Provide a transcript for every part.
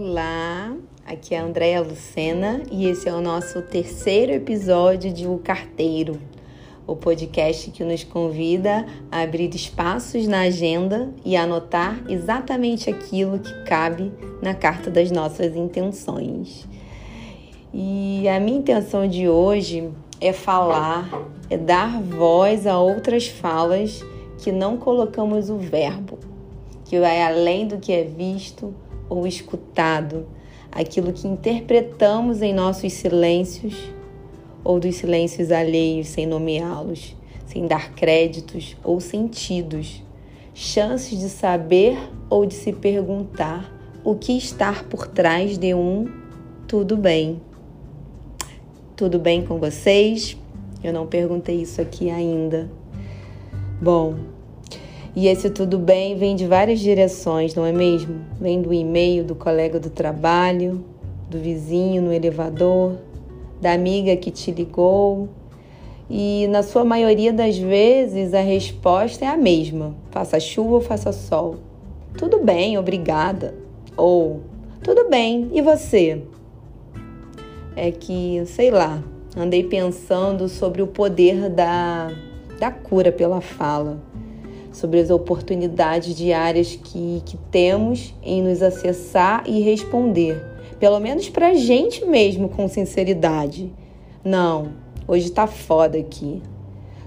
Olá, aqui é a Andréa Lucena e esse é o nosso terceiro episódio de O Carteiro, o podcast que nos convida a abrir espaços na agenda e anotar exatamente aquilo que cabe na carta das nossas intenções. E a minha intenção de hoje é falar, é dar voz a outras falas que não colocamos o verbo, que vai além do que é visto ou escutado, aquilo que interpretamos em nossos silêncios ou dos silêncios alheios sem nomeá-los, sem dar créditos ou sentidos, chances de saber ou de se perguntar o que está por trás de um tudo bem. Tudo bem com vocês? Eu não perguntei isso aqui ainda. Bom, e esse tudo bem vem de várias direções, não é mesmo? Vem do e-mail do colega do trabalho, do vizinho no elevador, da amiga que te ligou. E na sua maioria das vezes a resposta é a mesma: faça chuva ou faça sol. Tudo bem, obrigada. Ou tudo bem, e você? É que, sei lá, andei pensando sobre o poder da, da cura pela fala sobre as oportunidades diárias que, que temos em nos acessar e responder, pelo menos para a gente mesmo com sinceridade. Não, hoje tá foda aqui.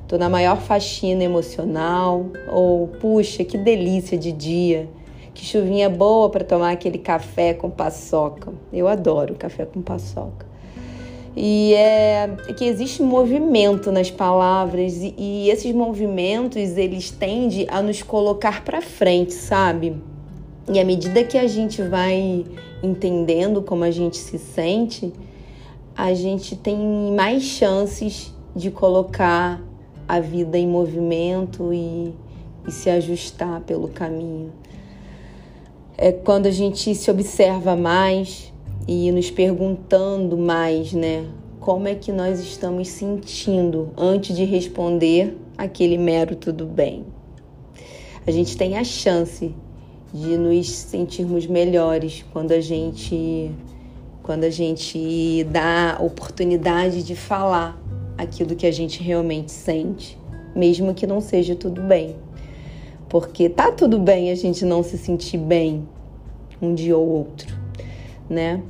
Tô na maior faxina emocional, ou puxa, que delícia de dia. Que chuvinha boa para tomar aquele café com paçoca. Eu adoro café com paçoca. E é, que existe movimento nas palavras e, e esses movimentos eles tendem a nos colocar para frente, sabe? E à medida que a gente vai entendendo como a gente se sente, a gente tem mais chances de colocar a vida em movimento e, e se ajustar pelo caminho. É quando a gente se observa mais, e nos perguntando mais, né? Como é que nós estamos sentindo antes de responder aquele mero tudo bem? A gente tem a chance de nos sentirmos melhores quando a gente quando a gente dá oportunidade de falar aquilo que a gente realmente sente, mesmo que não seja tudo bem. Porque tá tudo bem a gente não se sentir bem um dia ou outro né?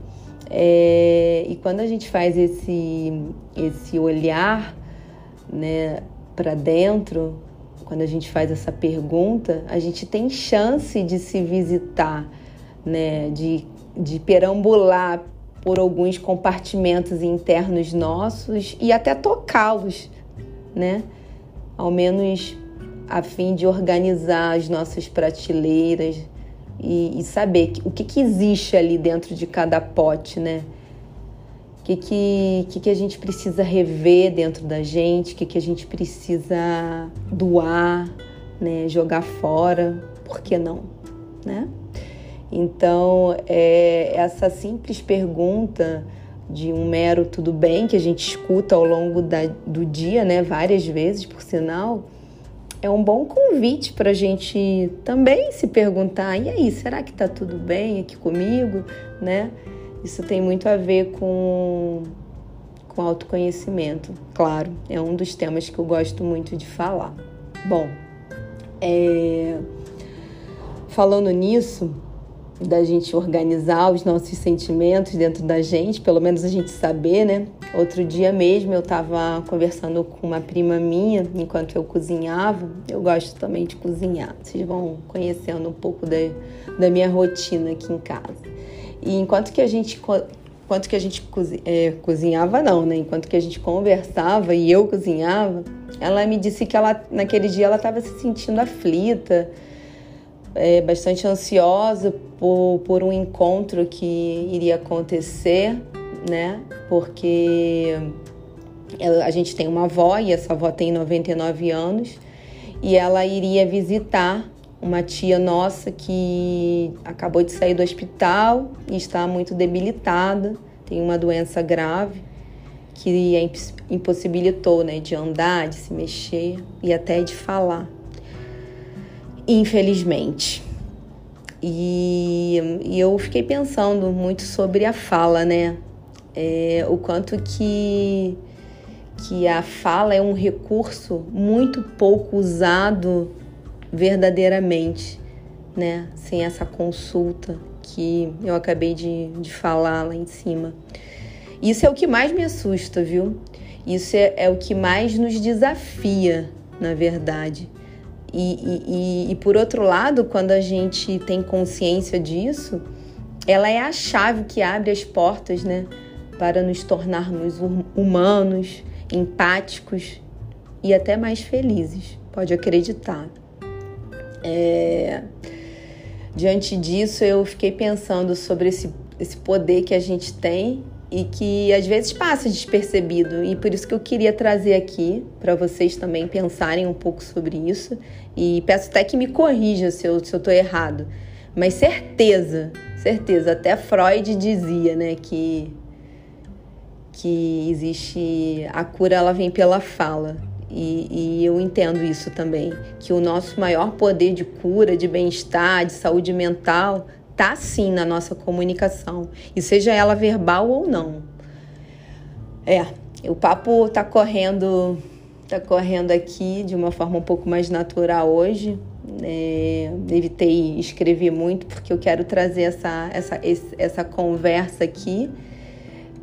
É, e quando a gente faz esse, esse olhar né, para dentro, quando a gente faz essa pergunta, a gente tem chance de se visitar, né, de, de perambular por alguns compartimentos internos nossos e até tocá-los, né? Ao menos a fim de organizar as nossas prateleiras, e, e saber o que, que existe ali dentro de cada pote, né? O que, que, que, que a gente precisa rever dentro da gente, o que, que a gente precisa doar, né? jogar fora, por que não? Né? Então, é, essa simples pergunta de um mero tudo bem que a gente escuta ao longo da, do dia, né? várias vezes, por sinal, é um bom convite para a gente também se perguntar: e aí, será que está tudo bem aqui comigo? Né? Isso tem muito a ver com, com autoconhecimento, claro, é um dos temas que eu gosto muito de falar. Bom, é, falando nisso, da gente organizar os nossos sentimentos dentro da gente, pelo menos a gente saber, né? Outro dia mesmo eu estava conversando com uma prima minha enquanto eu cozinhava. Eu gosto também de cozinhar. Vocês vão conhecendo um pouco da, da minha rotina aqui em casa. E enquanto que a gente enquanto que a gente é, cozinhava não, né? Enquanto que a gente conversava e eu cozinhava, ela me disse que ela naquele dia ela estava se sentindo aflita é, bastante ansiosa por, por um encontro que iria acontecer, né? Porque a gente tem uma avó e essa avó tem 99 anos e ela iria visitar uma tia nossa que acabou de sair do hospital e está muito debilitada, tem uma doença grave que a impossibilitou né, de andar, de se mexer e até de falar infelizmente. E, e eu fiquei pensando muito sobre a fala, né? É, o quanto que, que a fala é um recurso muito pouco usado verdadeiramente, né? Sem essa consulta que eu acabei de, de falar lá em cima. Isso é o que mais me assusta, viu? Isso é, é o que mais nos desafia, na verdade. E, e, e, por outro lado, quando a gente tem consciência disso, ela é a chave que abre as portas, né? Para nos tornarmos hum, humanos, empáticos e até mais felizes. Pode acreditar. É... Diante disso, eu fiquei pensando sobre esse, esse poder que a gente tem e que às vezes passa despercebido. E por isso que eu queria trazer aqui para vocês também pensarem um pouco sobre isso. E peço até que me corrija se eu se eu errado. Mas certeza, certeza, até Freud dizia né, que, que existe. A cura ela vem pela fala. E, e, eu entendo isso também, que o nosso maior poder de cura, de bem-estar, de saúde mental, tá sim na nossa comunicação, e seja ela verbal ou não. É, o papo tá correndo, tá correndo aqui de uma forma um pouco mais natural hoje. É, evitei escrever muito porque eu quero trazer essa, essa, essa conversa aqui,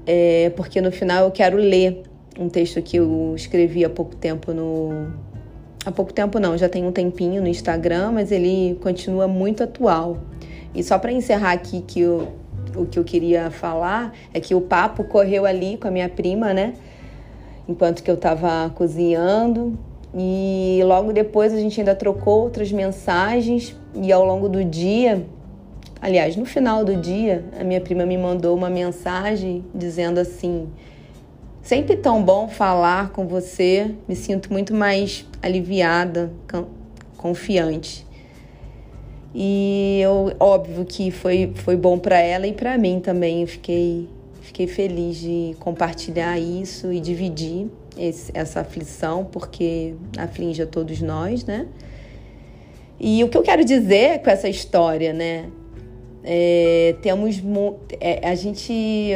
é, porque no final eu quero ler um texto que eu escrevi há pouco tempo no. Há pouco tempo não, já tem um tempinho no Instagram, mas ele continua muito atual. E só para encerrar aqui que eu, o que eu queria falar é que o papo correu ali com a minha prima, né? Enquanto que eu estava cozinhando. E logo depois a gente ainda trocou outras mensagens. E ao longo do dia, aliás, no final do dia, a minha prima me mandou uma mensagem dizendo assim: Sempre tão bom falar com você, me sinto muito mais aliviada, confiante. E eu, óbvio que foi, foi bom para ela e para mim também. Eu fiquei, fiquei feliz de compartilhar isso e dividir esse, essa aflição, porque aflige a todos nós, né? E o que eu quero dizer com essa história, né? É, temos é, a gente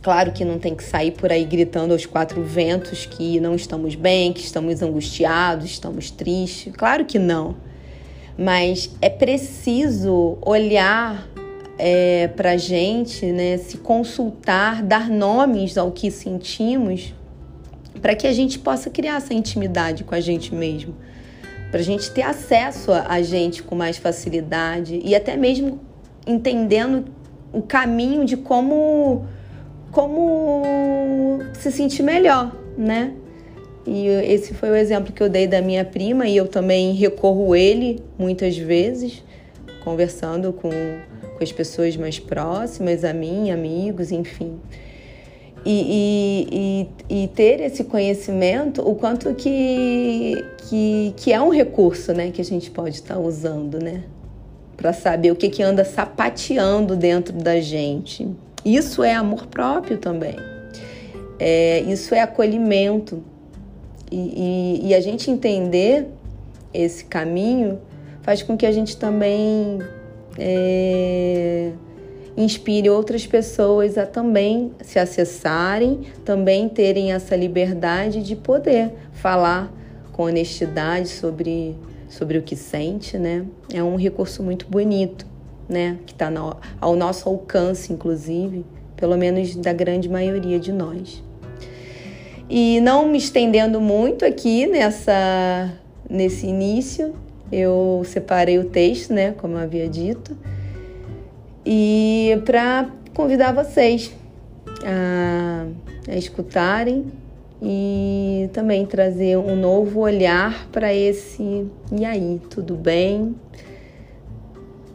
claro que não tem que sair por aí gritando aos quatro ventos que não estamos bem, que estamos angustiados, estamos tristes. Claro que não mas é preciso olhar é, para a gente, né, se consultar, dar nomes ao que sentimos, para que a gente possa criar essa intimidade com a gente mesmo, para a gente ter acesso a gente com mais facilidade e até mesmo entendendo o caminho de como como se sentir melhor, né? E esse foi o exemplo que eu dei da minha prima e eu também recorro ele muitas vezes, conversando com, com as pessoas mais próximas a mim, amigos, enfim. E, e, e, e, ter esse conhecimento, o quanto que, que, que é um recurso né, que a gente pode estar usando, né? Para saber o que, que anda sapateando dentro da gente. Isso é amor próprio também. É, isso é acolhimento. E, e, e a gente entender esse caminho faz com que a gente também é, inspire outras pessoas a também se acessarem, também terem essa liberdade de poder falar com honestidade sobre, sobre o que sente, né? É um recurso muito bonito, né? Que está ao nosso alcance, inclusive, pelo menos da grande maioria de nós. E não me estendendo muito aqui nessa nesse início, eu separei o texto, né, como eu havia dito, e para convidar vocês a, a escutarem e também trazer um novo olhar para esse e aí, tudo bem?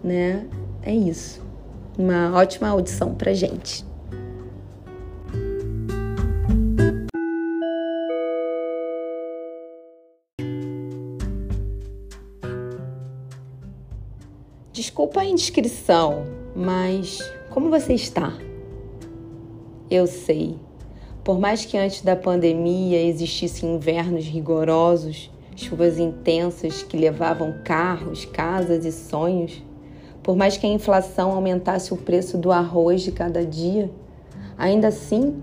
Né? É isso. Uma ótima audição para gente. Desculpa a indiscrição, mas como você está? Eu sei. Por mais que antes da pandemia existissem invernos rigorosos, chuvas intensas que levavam carros, casas e sonhos, Por mais que a inflação aumentasse o preço do arroz de cada dia, ainda assim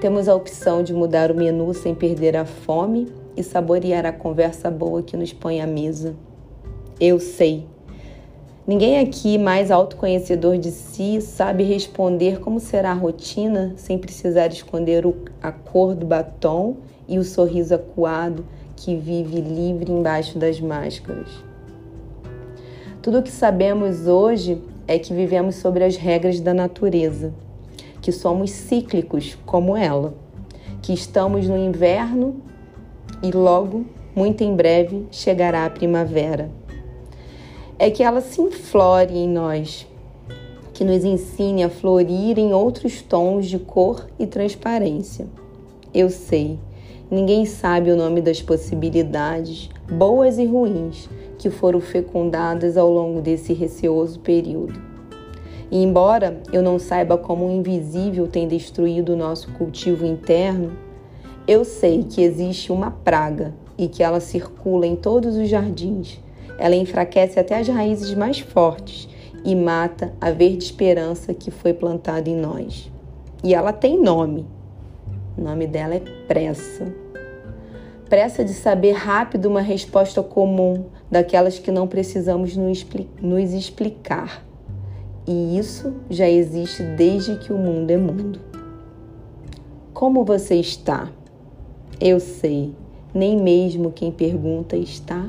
temos a opção de mudar o menu sem perder a fome e saborear a conversa boa que nos põe à mesa. Eu sei. Ninguém aqui mais autoconhecedor de si sabe responder como será a rotina sem precisar esconder a cor do batom e o sorriso acuado que vive livre embaixo das máscaras. Tudo o que sabemos hoje é que vivemos sobre as regras da natureza, que somos cíclicos como ela, que estamos no inverno e logo, muito em breve, chegará a primavera. É que ela se inflore em nós, que nos ensine a florir em outros tons de cor e transparência. Eu sei, ninguém sabe o nome das possibilidades, boas e ruins, que foram fecundadas ao longo desse receoso período. E embora eu não saiba como o invisível tem destruído o nosso cultivo interno, eu sei que existe uma praga e que ela circula em todos os jardins. Ela enfraquece até as raízes mais fortes e mata a verde esperança que foi plantada em nós. E ela tem nome. O nome dela é pressa pressa de saber rápido uma resposta comum, daquelas que não precisamos nos explicar. E isso já existe desde que o mundo é mundo. Como você está? Eu sei, nem mesmo quem pergunta está.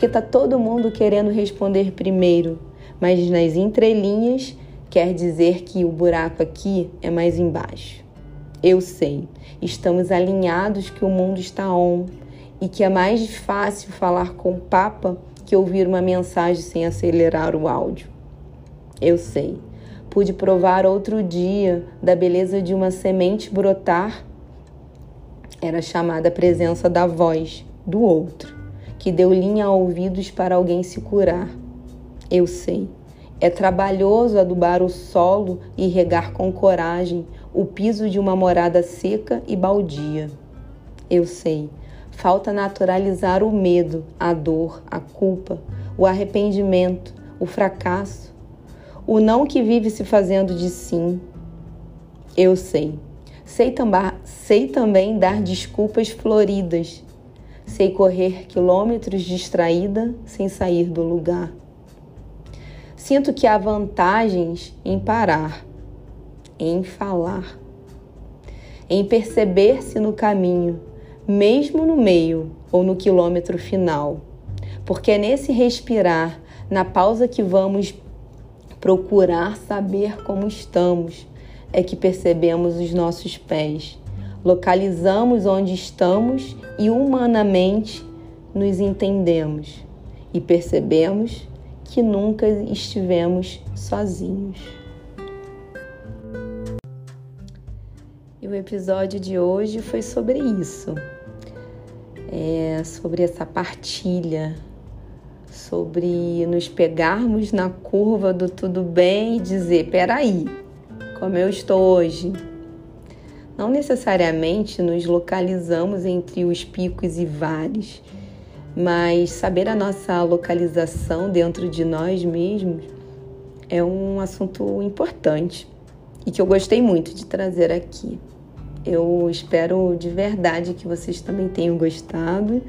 Porque tá todo mundo querendo responder primeiro, mas nas entrelinhas quer dizer que o buraco aqui é mais embaixo. Eu sei, estamos alinhados que o mundo está on e que é mais fácil falar com o Papa que ouvir uma mensagem sem acelerar o áudio. Eu sei, pude provar outro dia da beleza de uma semente brotar. Era chamada a presença da voz do outro, que deu linha a ouvidos para alguém se curar. Eu sei. É trabalhoso adubar o solo e regar com coragem o piso de uma morada seca e baldia. Eu sei, falta naturalizar o medo, a dor, a culpa, o arrependimento, o fracasso, o não que vive se fazendo de sim. Eu sei. Sei, tamba, sei também dar desculpas floridas. Sei correr quilômetros distraída sem sair do lugar. Sinto que há vantagens em parar em falar, em perceber-se no caminho, mesmo no meio ou no quilômetro final. Porque é nesse respirar, na pausa que vamos procurar saber como estamos, é que percebemos os nossos pés, localizamos onde estamos e humanamente nos entendemos e percebemos que nunca estivemos sozinhos. o episódio de hoje foi sobre isso, é, sobre essa partilha, sobre nos pegarmos na curva do tudo bem e dizer: peraí, como eu estou hoje? Não necessariamente nos localizamos entre os picos e vales, mas saber a nossa localização dentro de nós mesmos é um assunto importante e que eu gostei muito de trazer aqui. Eu espero de verdade que vocês também tenham gostado.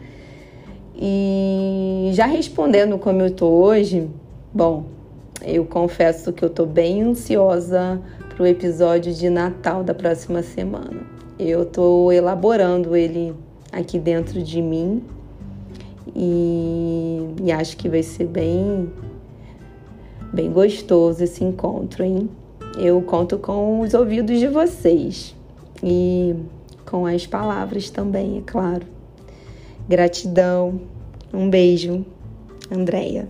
E já respondendo como eu tô hoje, bom, eu confesso que eu tô bem ansiosa para o episódio de Natal da próxima semana. Eu tô elaborando ele aqui dentro de mim e, e acho que vai ser bem bem gostoso esse encontro, hein? Eu conto com os ouvidos de vocês e com as palavras também, é claro. Gratidão. Um beijo, Andréia.